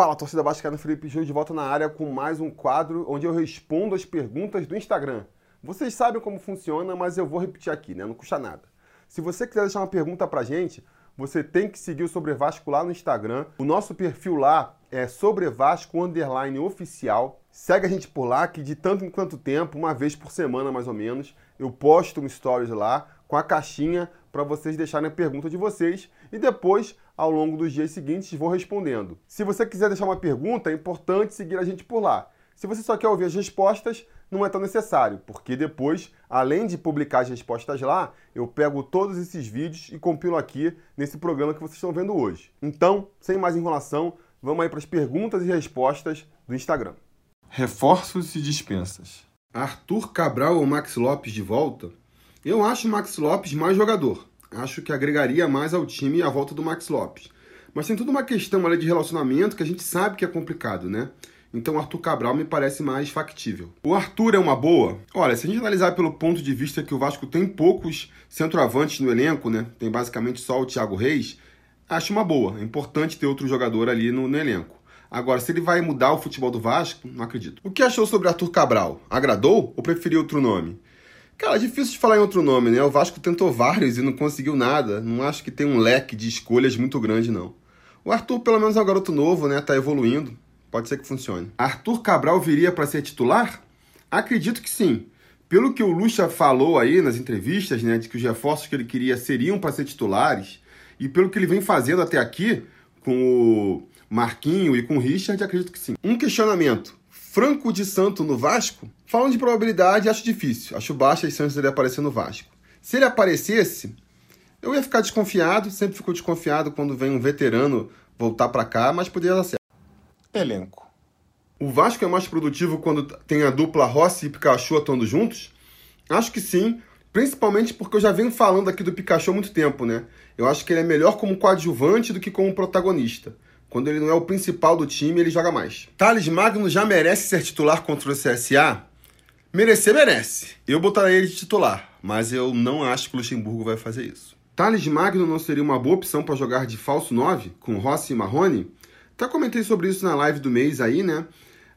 Fala, torcida vascaína, Felipe Júnior de volta na área com mais um quadro onde eu respondo as perguntas do Instagram. Vocês sabem como funciona, mas eu vou repetir aqui, né? Não custa nada. Se você quiser deixar uma pergunta pra gente, você tem que seguir o Sobre Vasco lá no Instagram. O nosso perfil lá é Sobre Vasco Underline Oficial. Segue a gente por lá, que de tanto em quanto tempo, uma vez por semana mais ou menos, eu posto um stories lá com a caixinha para vocês deixarem a pergunta de vocês e depois, ao longo dos dias seguintes, vou respondendo. Se você quiser deixar uma pergunta, é importante seguir a gente por lá. Se você só quer ouvir as respostas, não é tão necessário, porque depois, além de publicar as respostas lá, eu pego todos esses vídeos e compilo aqui nesse programa que vocês estão vendo hoje. Então, sem mais enrolação, vamos aí para as perguntas e respostas do Instagram. Reforços e dispensas. Arthur Cabral ou Max Lopes de volta? Eu acho o Max Lopes mais jogador. Acho que agregaria mais ao time a volta do Max Lopes. Mas tem toda uma questão ali de relacionamento que a gente sabe que é complicado, né? Então Arthur Cabral me parece mais factível. O Arthur é uma boa? Olha, se a gente analisar pelo ponto de vista que o Vasco tem poucos centroavantes no elenco, né? Tem basicamente só o Thiago Reis, acho uma boa. É importante ter outro jogador ali no, no elenco. Agora, se ele vai mudar o futebol do Vasco, não acredito. O que achou sobre Arthur Cabral? Agradou ou preferiu outro nome? Cara, difícil de falar em outro nome, né? O Vasco tentou vários e não conseguiu nada. Não acho que tem um leque de escolhas muito grande, não. O Arthur, pelo menos, é um garoto novo, né? Tá evoluindo. Pode ser que funcione. Arthur Cabral viria para ser titular? Acredito que sim. Pelo que o Lucha falou aí nas entrevistas, né, de que os reforços que ele queria seriam para ser titulares, e pelo que ele vem fazendo até aqui, com o Marquinho e com o Richard, acredito que sim. Um questionamento. Franco de Santo no Vasco? Falando de probabilidade, acho difícil. Acho baixa as chances dele aparecer no Vasco. Se ele aparecesse, eu ia ficar desconfiado, sempre fico desconfiado quando vem um veterano voltar para cá, mas poderia dar certo. Elenco. O Vasco é mais produtivo quando tem a dupla Rossi e Pikachu atuando juntos? Acho que sim, principalmente porque eu já venho falando aqui do Pikachu há muito tempo, né? Eu acho que ele é melhor como coadjuvante do que como protagonista. Quando ele não é o principal do time, ele joga mais. Thales Magno já merece ser titular contra o CSA? Merecer, merece. Eu botaria ele de titular, mas eu não acho que o Luxemburgo vai fazer isso. Thales Magno não seria uma boa opção para jogar de falso 9, com Rossi e Marrone? Até comentei sobre isso na live do mês aí, né?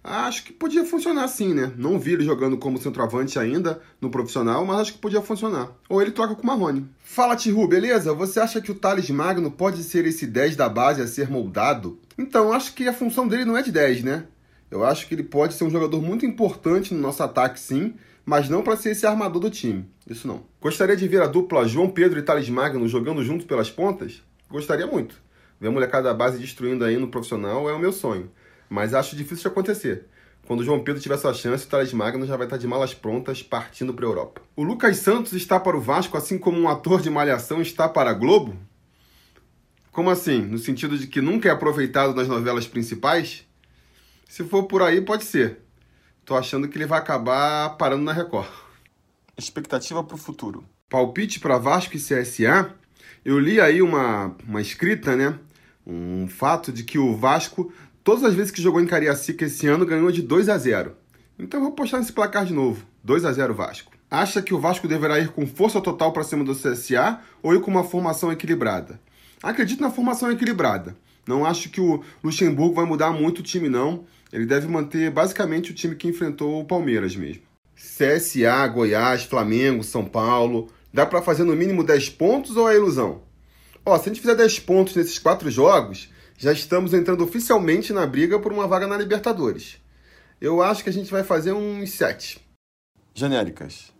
Acho que podia funcionar sim, né? Não vi ele jogando como centroavante ainda no profissional, mas acho que podia funcionar. Ou ele troca com o Marrone. Fala, Tihu, beleza? Você acha que o Thales Magno pode ser esse 10 da base a ser moldado? Então, acho que a função dele não é de 10, né? Eu acho que ele pode ser um jogador muito importante no nosso ataque, sim, mas não para ser esse armador do time. Isso não. Gostaria de ver a dupla João Pedro e Thales Magno jogando juntos pelas pontas? Gostaria muito. Ver a molecada da base destruindo aí no profissional é o meu sonho. Mas acho difícil de acontecer. Quando o João Pedro tiver sua chance, o Thales Magno já vai estar de malas prontas partindo para a Europa. O Lucas Santos está para o Vasco, assim como um ator de malhação está para a Globo? Como assim? No sentido de que nunca é aproveitado nas novelas principais? Se for por aí, pode ser. Tô achando que ele vai acabar parando na Record. Expectativa para o futuro. Palpite para Vasco e CSA? Eu li aí uma, uma escrita, né? Um fato de que o Vasco, todas as vezes que jogou em Cariacica esse ano, ganhou de 2 a 0. Então eu vou postar nesse placar de novo. 2 a 0 Vasco. Acha que o Vasco deverá ir com força total para cima do CSA ou ir com uma formação equilibrada? Acredito na formação equilibrada. Não acho que o Luxemburgo vai mudar muito o time, não. Ele deve manter basicamente o time que enfrentou o Palmeiras mesmo. CSA, Goiás, Flamengo, São Paulo. Dá para fazer no mínimo 10 pontos ou é ilusão? Ó, se a gente fizer 10 pontos nesses quatro jogos, já estamos entrando oficialmente na briga por uma vaga na Libertadores. Eu acho que a gente vai fazer uns 7. Genéricas.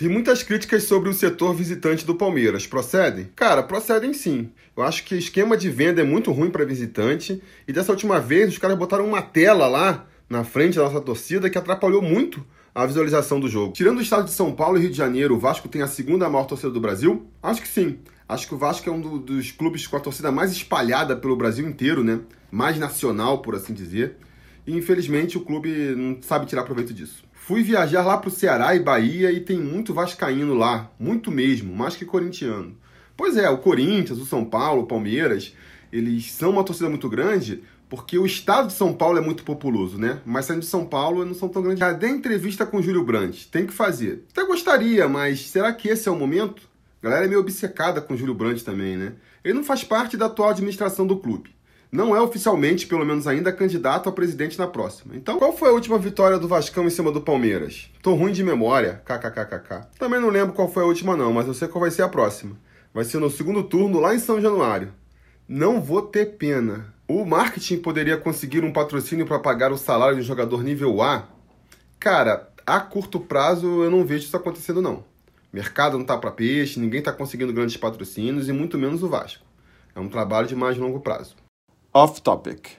Vi muitas críticas sobre o setor visitante do Palmeiras. Procedem? Cara, procedem sim. Eu acho que o esquema de venda é muito ruim para visitante. E dessa última vez, os caras botaram uma tela lá na frente da nossa torcida que atrapalhou muito a visualização do jogo. Tirando o estado de São Paulo e Rio de Janeiro, o Vasco tem a segunda maior torcida do Brasil? Acho que sim. Acho que o Vasco é um do, dos clubes com a torcida mais espalhada pelo Brasil inteiro, né? Mais nacional, por assim dizer. E infelizmente o clube não sabe tirar proveito disso. Fui viajar lá pro Ceará e Bahia e tem muito vascaíno lá, muito mesmo, mais que corintiano. Pois é, o Corinthians, o São Paulo, o Palmeiras, eles são uma torcida muito grande porque o estado de São Paulo é muito populoso, né? Mas saindo de São Paulo não são tão grandes. Cadê a entrevista com o Júlio Brandt? Tem que fazer. Até gostaria, mas será que esse é o momento? A galera é meio obcecada com o Júlio Brandt também, né? Ele não faz parte da atual administração do clube. não é oficialmente, pelo menos ainda, candidato a presidente na próxima. Então, qual foi a última vitória do Vascão em cima do Palmeiras? Tô ruim de memória, kkkk. Também não lembro qual foi a última não, mas eu sei qual vai ser a próxima. Vai ser no segundo turno lá em São Januário. Não vou ter pena. O marketing poderia conseguir um patrocínio para pagar o salário de um jogador nível A? Cara, a curto prazo eu não vejo isso acontecendo não. Mercado não tá para peixe, ninguém tá conseguindo grandes patrocínios e muito menos o Vasco. É um trabalho de mais longo prazo. Off topic.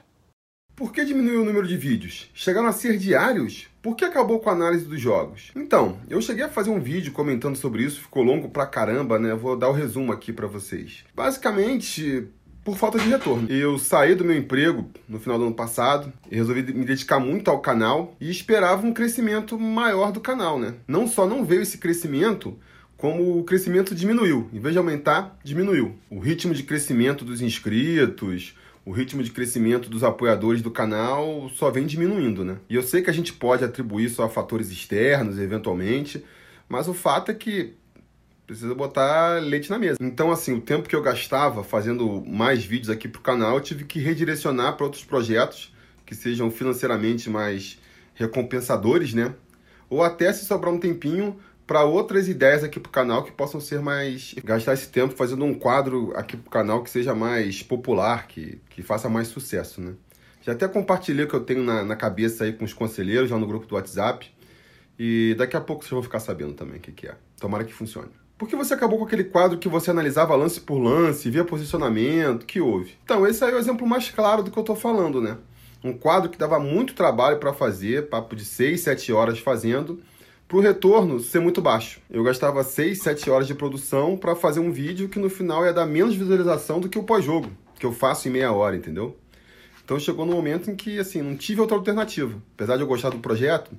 Por que diminuiu o número de vídeos? Chegaram a ser diários? Por que acabou com a análise dos jogos? Então, eu cheguei a fazer um vídeo comentando sobre isso, ficou longo pra caramba, né? Vou dar o resumo aqui para vocês. Basicamente, por falta de retorno. Eu saí do meu emprego no final do ano passado e resolvi me dedicar muito ao canal e esperava um crescimento maior do canal, né? Não só não veio esse crescimento, como o crescimento diminuiu. Em vez de aumentar, diminuiu. O ritmo de crescimento dos inscritos, o ritmo de crescimento dos apoiadores do canal só vem diminuindo, né? E eu sei que a gente pode atribuir isso a fatores externos, eventualmente, mas o fato é que precisa botar leite na mesa. Então, assim, o tempo que eu gastava fazendo mais vídeos aqui pro canal, eu tive que redirecionar para outros projetos que sejam financeiramente mais recompensadores, né? Ou até se sobrar um tempinho para outras ideias aqui pro canal que possam ser mais gastar esse tempo fazendo um quadro aqui pro canal que seja mais popular, que, que faça mais sucesso, né? Já até compartilhei o que eu tenho na, na cabeça aí com os conselheiros lá no grupo do WhatsApp. E daqui a pouco vocês vão ficar sabendo também o que, que é. Tomara que funcione. Por que você acabou com aquele quadro que você analisava lance por lance, via posicionamento? que houve? Então, esse aí é o exemplo mais claro do que eu estou falando, né? Um quadro que dava muito trabalho para fazer, papo de 6, 7 horas fazendo, para o retorno ser muito baixo. Eu gastava 6, 7 horas de produção para fazer um vídeo que no final ia dar menos visualização do que o pós-jogo, que eu faço em meia hora, entendeu? Então chegou no momento em que, assim, não tive outra alternativa. Apesar de eu gostar do projeto,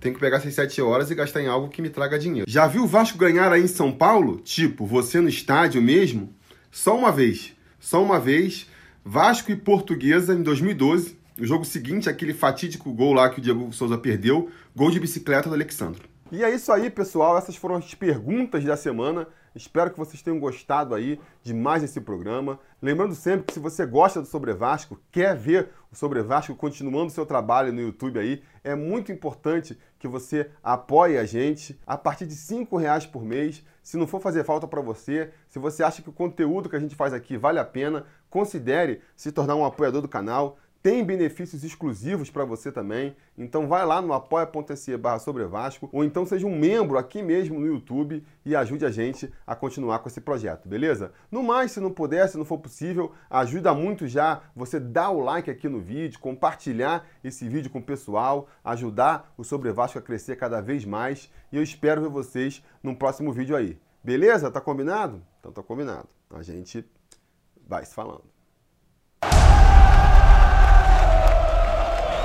tenho que pegar essas 7 horas e gastar em algo que me traga dinheiro. Já viu o Vasco ganhar aí em São Paulo? Tipo, você no estádio mesmo? Só uma vez. Só uma vez. Vasco e Portuguesa em 2012. O jogo seguinte, aquele fatídico gol lá que o Diego Souza perdeu. Gol de bicicleta do Alexandre. E é isso aí, pessoal. Essas foram as perguntas da semana. Espero que vocês tenham gostado aí de mais esse programa. Lembrando sempre que se você gosta do Sobre Vasco, quer ver o Sobre Vasco continuando seu trabalho no YouTube aí, é muito importante que você apoie a gente a partir de R$ reais por mês. Se não for fazer falta para você, se você acha que o conteúdo que a gente faz aqui vale a pena, considere se tornar um apoiador do canal tem benefícios exclusivos para você também. Então vai lá no apoia.se barra sobre Vasco ou então seja um membro aqui mesmo no YouTube e ajude a gente a continuar com esse projeto, beleza? No mais, se não puder, se não for possível, ajuda muito já você dar o like aqui no vídeo, compartilhar esse vídeo com o pessoal, ajudar o Sobre Vasco a crescer cada vez mais e eu espero ver vocês no próximo vídeo aí. Beleza? Tá combinado? Então tá combinado. A gente vai se falando.